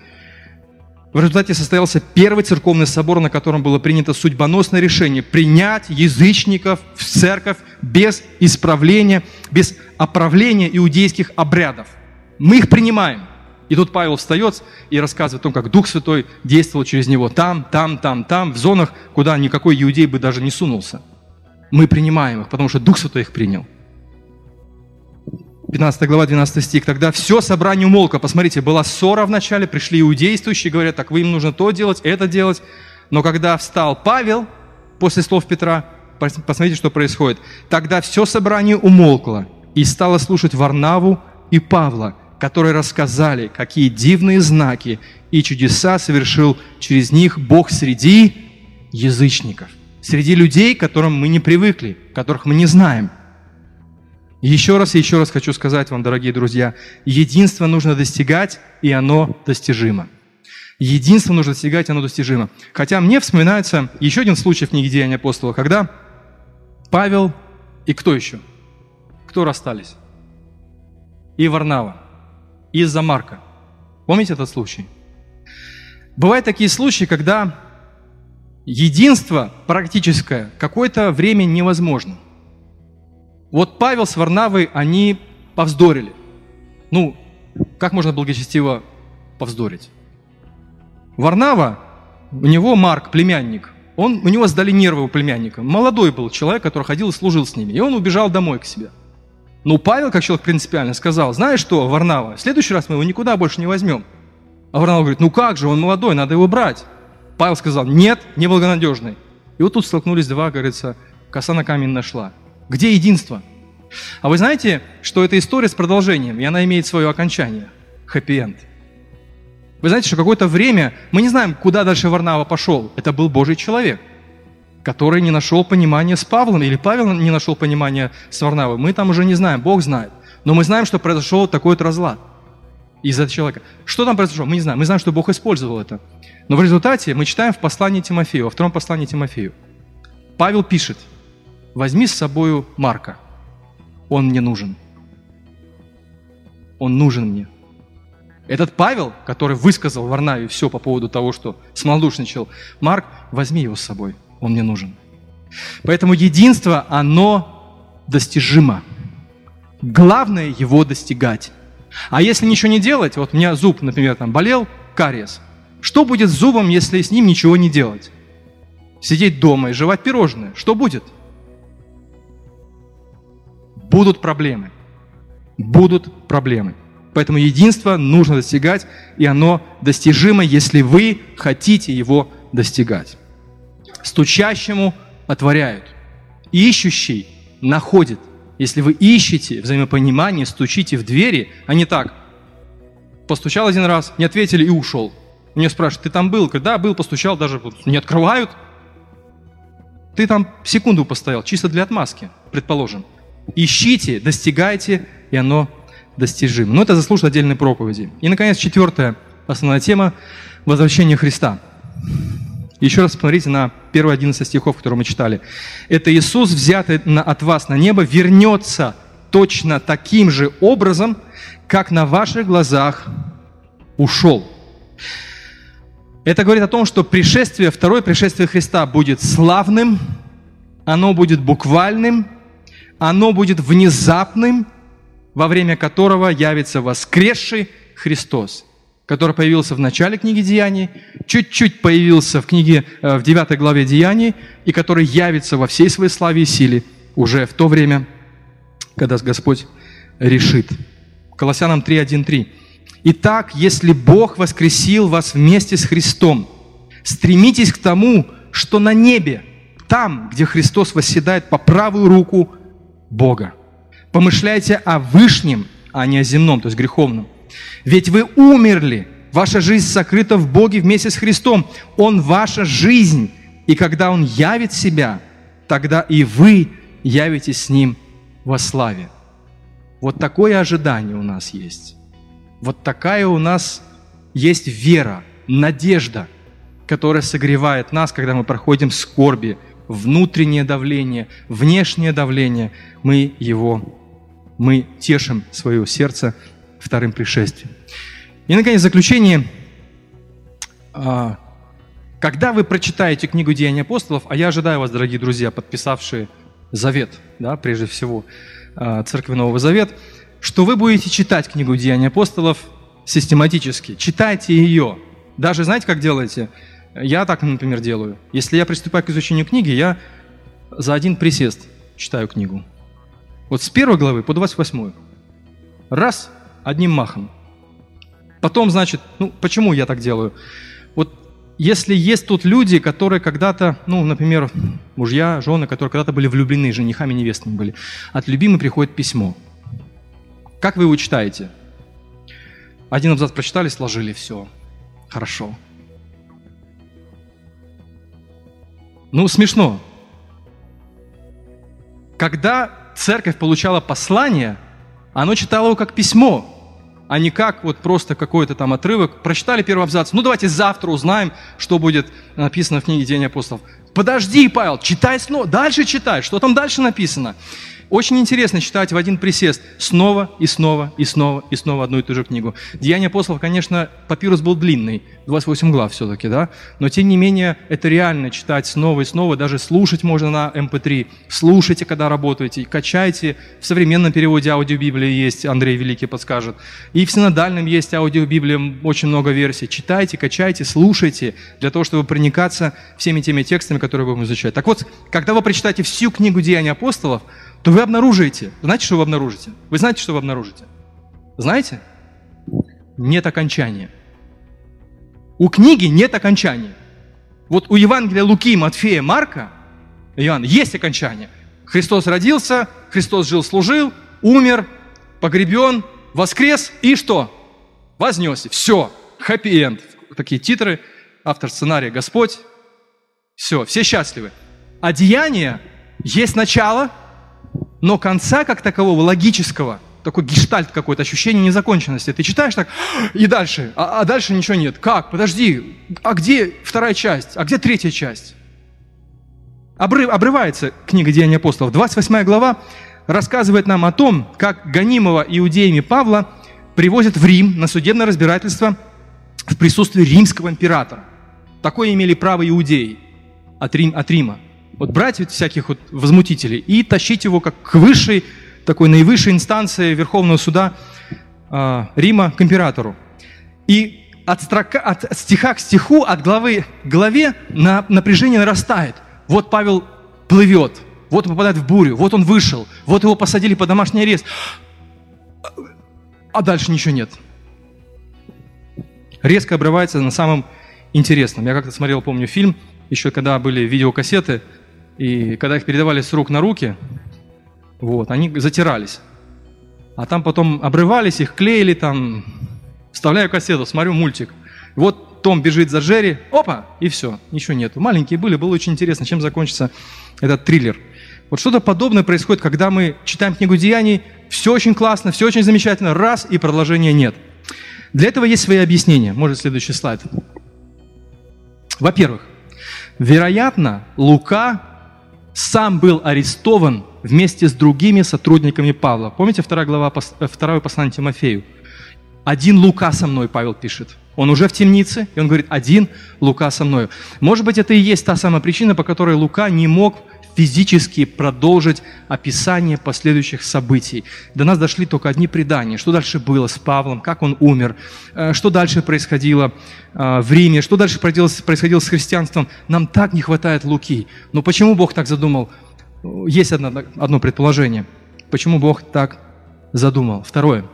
В результате состоялся первый церковный собор, на котором было принято судьбоносное решение принять язычников в церковь без исправления, без оправления иудейских обрядов. Мы их принимаем – и тут Павел встает и рассказывает о том, как Дух Святой действовал через него там, там, там, там, в зонах, куда никакой иудей бы даже не сунулся. Мы принимаем их, потому что Дух Святой их принял. 15 глава, 12 стих. Тогда все собрание умолко. Посмотрите, была ссора вначале, пришли иудействующие, говорят, так вы им нужно то делать, это делать. Но когда встал Павел, после слов Петра, посмотрите, что происходит. Тогда все собрание умолкло и стало слушать Варнаву и Павла – которые рассказали, какие дивные знаки и чудеса совершил через них Бог среди язычников, среди людей, к которым мы не привыкли, которых мы не знаем. еще раз и еще раз хочу сказать вам, дорогие друзья, единство нужно достигать, и оно достижимо. Единство нужно достигать, оно достижимо. Хотя мне вспоминается еще один случай в книге Деяния апостола, когда Павел и кто еще? Кто расстались? И Варнава из-за Марка. Помните этот случай? Бывают такие случаи, когда единство практическое какое-то время невозможно. Вот Павел с Варнавой, они повздорили – Ну, как можно благочестиво повздорить? Варнава, у него Марк, племянник, он, у него сдали нервы у племянника. Молодой был человек, который ходил и служил с ними. И он убежал домой к себе. Но Павел, как человек принципиально, сказал, знаешь что, Варнава, в следующий раз мы его никуда больше не возьмем. А Варнава говорит, ну как же, он молодой, надо его брать. Павел сказал, нет, неблагонадежный. И вот тут столкнулись два, говорится, коса на камень нашла. Где единство? А вы знаете, что эта история с продолжением, и она имеет свое окончание. Хэппи-энд. Вы знаете, что какое-то время, мы не знаем, куда дальше Варнава пошел. Это был Божий человек, который не нашел понимания с Павлом, или Павел не нашел понимания с Варнавой. Мы там уже не знаем, Бог знает. Но мы знаем, что произошел такой-то разлад из-за человека. Что там произошло? Мы не знаем. Мы знаем, что Бог использовал это. Но в результате мы читаем в послании Тимофею, во втором послании Тимофею. Павел пишет, возьми с собою Марка, он мне нужен. Он нужен мне. Этот Павел, который высказал Варнаве все по поводу того, что смолдушничал, Марк, возьми его с собой, он мне нужен. Поэтому единство, оно достижимо. Главное его достигать. А если ничего не делать, вот у меня зуб, например, там болел, кариес. Что будет с зубом, если с ним ничего не делать? Сидеть дома и жевать пирожные. Что будет? Будут проблемы. Будут проблемы. Поэтому единство нужно достигать, и оно достижимо, если вы хотите его достигать. Стучащему отворяют. Ищущий находит. Если вы ищете взаимопонимание, стучите в двери, а не так. Постучал один раз, не ответили и ушел. Меня спрашивают, ты там был? Когда был, постучал, даже не открывают. Ты там секунду постоял, чисто для отмазки, предположим. Ищите, достигайте, и оно достижимо. Но это заслужит отдельной проповеди. И, наконец, четвертая основная тема – возвращение Христа. Еще раз посмотрите на первые 11 стихов, которые мы читали. Это Иисус, взятый от вас на небо, вернется точно таким же образом, как на ваших глазах ушел. Это говорит о том, что пришествие, второе пришествие Христа будет славным, оно будет буквальным, оно будет внезапным, во время которого явится воскресший Христос который появился в начале книги Деяний, чуть-чуть появился в книге, э, в 9 главе Деяний, и который явится во всей своей славе и силе уже в то время, когда Господь решит. Колоссянам 3.1.3. Итак, если Бог воскресил вас вместе с Христом, стремитесь к тому, что на небе, там, где Христос восседает по правую руку Бога. Помышляйте о вышнем, а не о земном, то есть греховном. Ведь вы умерли, ваша жизнь сокрыта в Боге вместе с Христом. Он ваша жизнь. И когда Он явит себя, тогда и вы явитесь с Ним во славе. Вот такое ожидание у нас есть. Вот такая у нас есть вера, надежда, которая согревает нас, когда мы проходим скорби, внутреннее давление, внешнее давление. Мы его, мы тешим свое сердце вторым пришествием. И, наконец, заключение. А, когда вы прочитаете книгу «Деяния апостолов», а я ожидаю вас, дорогие друзья, подписавшие завет, да, прежде всего, а, Церкви Нового Завет, что вы будете читать книгу «Деяния апостолов» систематически. Читайте ее. Даже знаете, как делаете? Я так, например, делаю. Если я приступаю к изучению книги, я за один присест читаю книгу. Вот с первой главы по 28. Раз, одним махом. Потом, значит, ну, почему я так делаю? Вот если есть тут люди, которые когда-то, ну, например, мужья, жены, которые когда-то были влюблены, женихами, невестами были, от любимой приходит письмо. Как вы его читаете? Один абзац прочитали, сложили, все. Хорошо. Ну, смешно. Когда церковь получала послание, оно читало его как письмо а не как вот просто какой-то там отрывок. Прочитали первый абзац, ну давайте завтра узнаем, что будет написано в книге День апостолов. Подожди, Павел, читай снова, дальше читай, что там дальше написано. Очень интересно читать в один присест снова и снова и снова и снова одну и ту же книгу. Деяния апостолов, конечно, папирус был длинный, 28 глав все-таки, да, но тем не менее это реально читать снова и снова, даже слушать можно на MP3. Эм Слушайте, когда работаете, качайте. В современном переводе аудиобиблии есть, Андрей Великий подскажет. И в синодальном есть аудиобиблия, очень много версий. Читайте, качайте, слушайте, для того, чтобы проникаться всеми теми текстами, которые будем изучать. Так вот, когда вы прочитаете всю книгу Деяний апостолов, то вы обнаружите. Знаете, что вы обнаружите? Вы знаете, что вы обнаружите? Знаете? Нет окончания. У книги нет окончания. Вот у Евангелия Луки, Матфея, Марка, Иоанна, есть окончание. Христос родился, Христос жил, служил, умер, погребен, воскрес и что? Вознесся. Все. Хэппи-энд. Такие титры. Автор сценария Господь. Все. Все счастливы. А деяние есть начало, но конца как такового, логического, такой гештальт какой-то, ощущение незаконченности. Ты читаешь так, и дальше, а, а дальше ничего нет. Как? Подожди, а где вторая часть? А где третья часть? Обрыв, обрывается книга Деяний апостолов. 28 глава рассказывает нам о том, как гонимого иудеями Павла привозят в Рим на судебное разбирательство в присутствии римского императора. Такое имели право иудеи от, Рим, от Рима. Вот брать вот всяких вот возмутителей и тащить его как к высшей такой наивысшей инстанции Верховного суда э, Рима к императору. И от, строка, от стиха к стиху, от главы к главе на, напряжение нарастает. Вот Павел плывет, вот он попадает в бурю, вот он вышел, вот его посадили под домашний арест. А дальше ничего нет. Резко обрывается на самом интересном. Я как-то смотрел, помню, фильм, еще когда были видеокассеты, и когда их передавали с рук на руки, вот, они затирались. А там потом обрывались, их клеили там. Вставляю кассету, смотрю мультик. Вот Том бежит за Джерри, опа, и все, ничего нету. Маленькие были, было очень интересно, чем закончится этот триллер. Вот что-то подобное происходит, когда мы читаем книгу Деяний, все очень классно, все очень замечательно, раз, и продолжения нет. Для этого есть свои объяснения. Может, следующий слайд. Во-первых, вероятно, Лука сам был арестован вместе с другими сотрудниками Павла. Помните вторая глава, э, второе послание Тимофею? Один Лука со мной, Павел пишет. Он уже в темнице, и он говорит, один Лука со мной. Может быть, это и есть та самая причина, по которой Лука не мог физически продолжить описание последующих событий. До нас дошли только одни предания. Что дальше было с Павлом, как он умер, э, что дальше происходило э, в Риме, что дальше происходило с христианством. Нам так не хватает Луки. Но почему Бог так задумал? Есть одно, одно предположение. Почему Бог так задумал? Второе.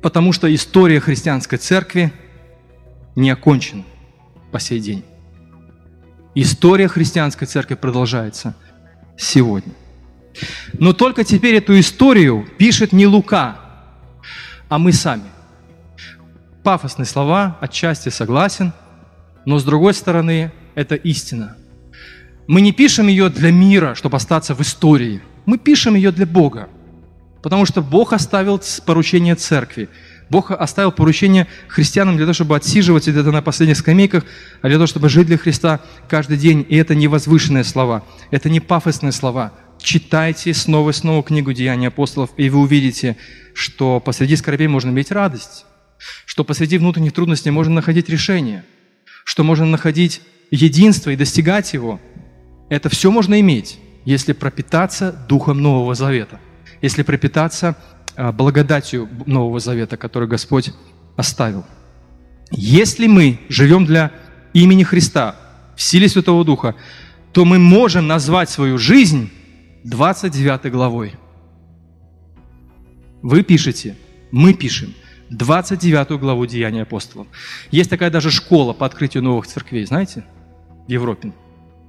Потому что история христианской церкви не окончена по сей день. История христианской церкви продолжается сегодня. Но только теперь эту историю пишет не Лука, а мы сами. Пафосные слова, отчасти согласен, но с другой стороны, это истина. Мы не пишем ее для мира, чтобы остаться в истории. Мы пишем ее для Бога, потому что Бог оставил поручение церкви – Бог оставил поручение христианам для того, чтобы отсиживать где-то на последних скамейках, а для того, чтобы жить для Христа каждый день. И это не возвышенные слова, это не пафосные слова. Читайте снова и снова книгу «Деяния апостолов», и вы увидите, что посреди скорбей можно иметь радость, что посреди внутренних трудностей можно находить решение, что можно находить единство и достигать его. Это все можно иметь, если пропитаться Духом Нового Завета, если пропитаться благодатью Нового Завета, который Господь оставил. Если мы живем для имени Христа в силе Святого Духа, то мы можем назвать свою жизнь 29 главой. Вы пишете, мы пишем 29 главу Деяния апостолов. Есть такая даже школа по открытию новых церквей, знаете, в Европе.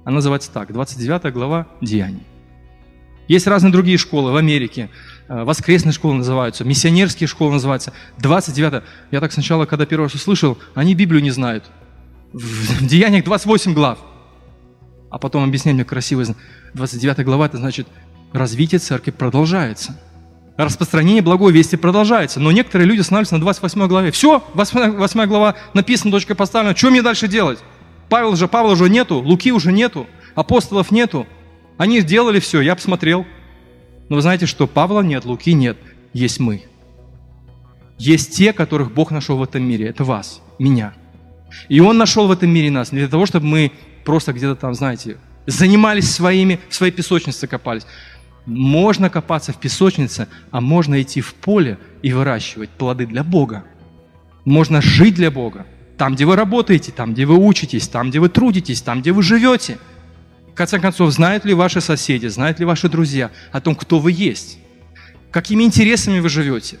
Она называется так, 29 глава Деяний. Есть разные другие школы в Америке, воскресные школы называются, миссионерские школы называются. 29 Я так сначала, когда первый раз услышал, они Библию не знают. В Деяниях 28 глав. А потом объясняют мне красиво, 29 глава, это значит, развитие церкви продолжается. Распространение благой вести продолжается. Но некоторые люди останавливаются на 28 главе. Все, 8, 8 глава написана, точка поставлена. Что мне дальше делать? Павел же, Павла уже нету, Луки уже нету, апостолов нету. Они сделали все, я посмотрел. Но вы знаете, что Павла нет, Луки нет, есть мы. Есть те, которых Бог нашел в этом мире. Это вас, меня. И Он нашел в этом мире нас не для того, чтобы мы просто где-то там, знаете, занимались своими, в своей песочнице копались. Можно копаться в песочнице, а можно идти в поле и выращивать плоды для Бога. Можно жить для Бога. Там, где вы работаете, там, где вы учитесь, там, где вы трудитесь, там, где вы живете. В конце концов, знают ли ваши соседи, знают ли ваши друзья о том, кто вы есть? Какими интересами вы живете?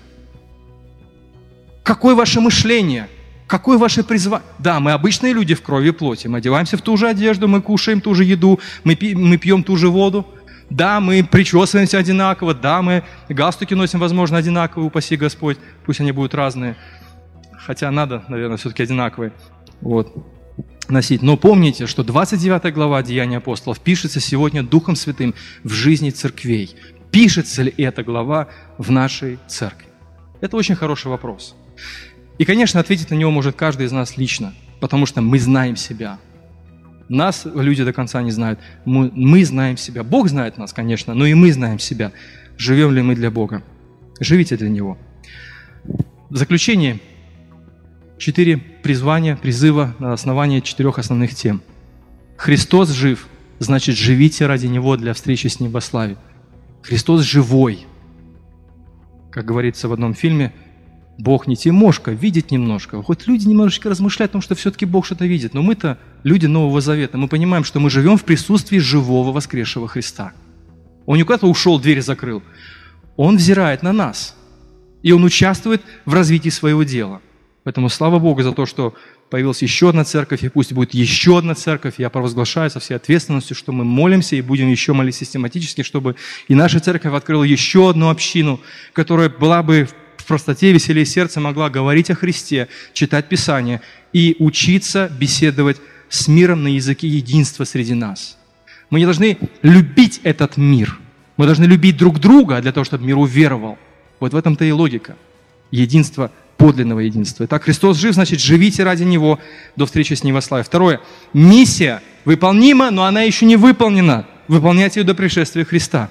Какое ваше мышление? Какое ваше призвание? Да, мы обычные люди в крови и плоти. Мы одеваемся в ту же одежду, мы кушаем ту же еду, мы, пи- мы пьем ту же воду. Да, мы причесываемся одинаково, да, мы галстуки носим, возможно, одинаковые, упаси Господь, пусть они будут разные. Хотя надо, наверное, все-таки одинаковые вот, носить. Но помните, что 29 глава Деяния апостолов пишется сегодня Духом Святым в жизни церквей. Пишется ли эта глава в нашей церкви? Это очень хороший вопрос. И, конечно, ответить на него может каждый из нас лично, потому что мы знаем себя. Нас люди до конца не знают. Мы, мы знаем себя. Бог знает нас, конечно, но и мы знаем себя. Живем ли мы для Бога? Живите для Него. В заключение четыре призвания, призыва на основании четырех основных тем. Христос жив, значит, живите ради Него для встречи с славе. Христос живой. Как говорится в одном фильме, Бог не Тимошка, видит немножко. Хоть люди немножечко размышляют о том, что все-таки Бог что-то видит. Но мы-то люди Нового Завета. Мы понимаем, что мы живем в присутствии живого воскресшего Христа. Он не куда-то ушел, дверь закрыл. Он взирает на нас. И он участвует в развитии своего дела. Поэтому слава Богу за то, что появилась еще одна церковь, и пусть будет еще одна церковь. Я провозглашаю со всей ответственностью, что мы молимся и будем еще молить систематически, чтобы и наша церковь открыла еще одну общину, которая была бы в простоте, веселее сердца могла говорить о Христе, читать Писание и учиться беседовать с миром на языке единства среди нас. Мы не должны любить этот мир. Мы должны любить друг друга для того, чтобы мир уверовал. Вот в этом-то и логика. Единство, подлинного единства. Итак, Христос жив, значит, живите ради Него до встречи с Ним во славе. Второе. Миссия выполнима, но она еще не выполнена. Выполнять ее до пришествия Христа.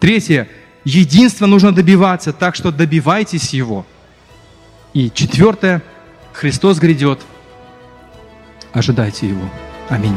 Третье. Единство нужно добиваться, так что добивайтесь его. И четвертое, Христос грядет, ожидайте его. Аминь.